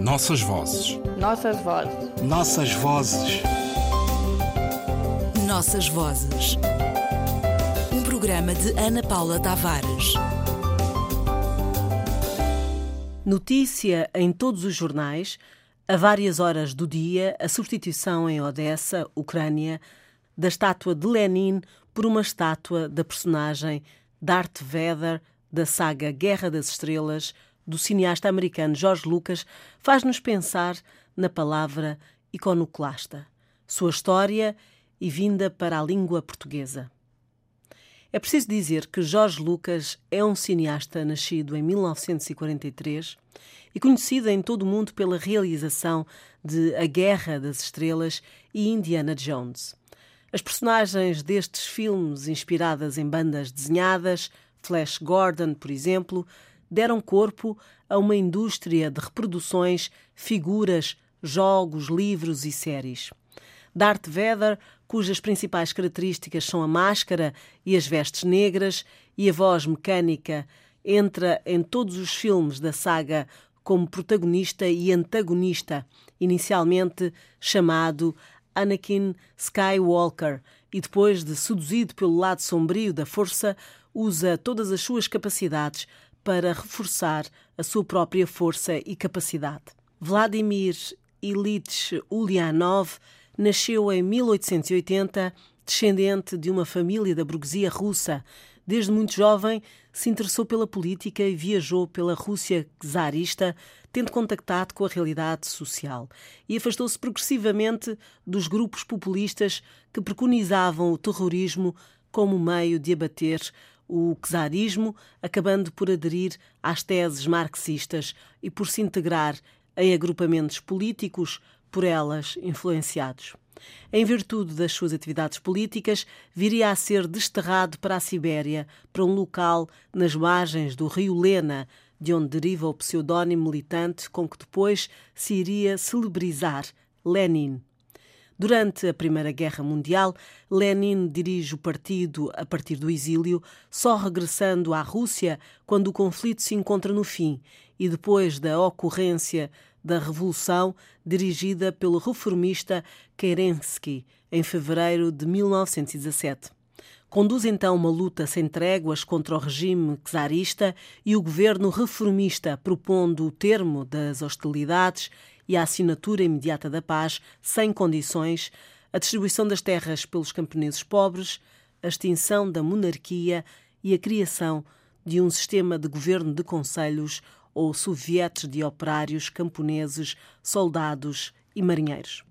Nossas vozes. Nossas vozes. Nossas vozes. Nossas vozes. Um programa de Ana Paula Tavares. Notícia em todos os jornais, a várias horas do dia, a substituição em Odessa, Ucrânia, da estátua de Lenin por uma estátua da personagem Darth Vader da saga Guerra das Estrelas, do cineasta americano George Lucas, faz-nos pensar na palavra iconoclasta, sua história e vinda para a língua portuguesa. É preciso dizer que Jorge Lucas é um cineasta nascido em 1943 e conhecido em todo o mundo pela realização de A Guerra das Estrelas e Indiana Jones. As personagens destes filmes, inspiradas em bandas desenhadas, Flash Gordon, por exemplo, deram corpo a uma indústria de reproduções, figuras, jogos, livros e séries. Darth Vader, cujas principais características são a máscara e as vestes negras e a voz mecânica, entra em todos os filmes da saga como protagonista e antagonista, inicialmente chamado Anakin Skywalker, e depois de seduzido pelo lado sombrio da força, usa todas as suas capacidades para reforçar a sua própria força e capacidade. Vladimir Ilyich Ulyanov nasceu em 1880, descendente de uma família da burguesia russa. Desde muito jovem, se interessou pela política e viajou pela Rússia czarista, tendo contactado com a realidade social. E afastou-se progressivamente dos grupos populistas que preconizavam o terrorismo como meio de abater o czarismo, acabando por aderir às teses marxistas e por se integrar em agrupamentos políticos por elas influenciados. Em virtude das suas atividades políticas, viria a ser desterrado para a Sibéria, para um local nas margens do rio Lena, de onde deriva o pseudónimo militante com que depois se iria celebrizar, Lenin. Durante a Primeira Guerra Mundial, Lenin dirige o partido a partir do exílio, só regressando à Rússia quando o conflito se encontra no fim e depois da ocorrência da Revolução dirigida pelo reformista Kerensky em fevereiro de 1917. Conduz então uma luta sem tréguas contra o regime czarista e o governo reformista, propondo o termo das hostilidades e a assinatura imediata da paz, sem condições, a distribuição das terras pelos camponeses pobres, a extinção da monarquia e a criação de um sistema de governo de conselhos ou sovietes de operários, camponeses, soldados e marinheiros.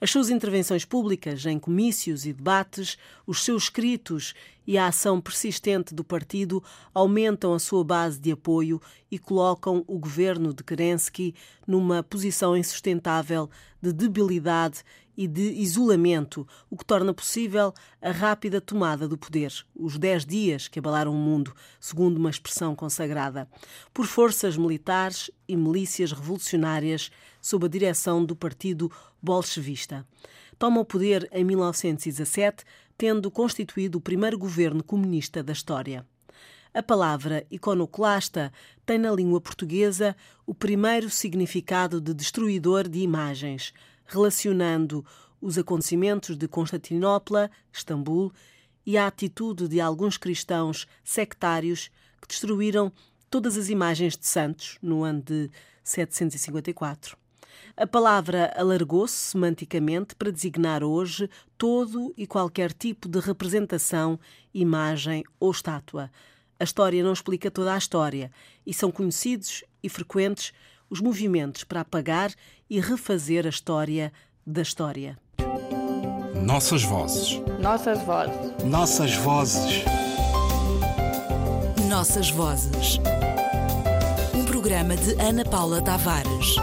As suas intervenções públicas em comícios e debates, os seus escritos e a ação persistente do partido aumentam a sua base de apoio e colocam o governo de Kerensky numa posição insustentável de debilidade e de isolamento, o que torna possível a rápida tomada do poder, os dez dias que abalaram o mundo, segundo uma expressão consagrada, por forças militares e milícias revolucionárias sob a direção do Partido Bolchevista. Toma o poder em 1917, tendo constituído o primeiro governo comunista da história. A palavra iconoclasta tem na língua portuguesa o primeiro significado de destruidor de imagens, relacionando os acontecimentos de Constantinopla, Istambul, e a atitude de alguns cristãos sectários que destruíram todas as imagens de santos no ano de 754. A palavra alargou-se semanticamente para designar hoje todo e qualquer tipo de representação, imagem ou estátua. A história não explica toda a história e são conhecidos e frequentes os movimentos para apagar e refazer a história da história. Nossas vozes. Nossas vozes. Nossas vozes. Nossas vozes. Um programa de Ana Paula Tavares.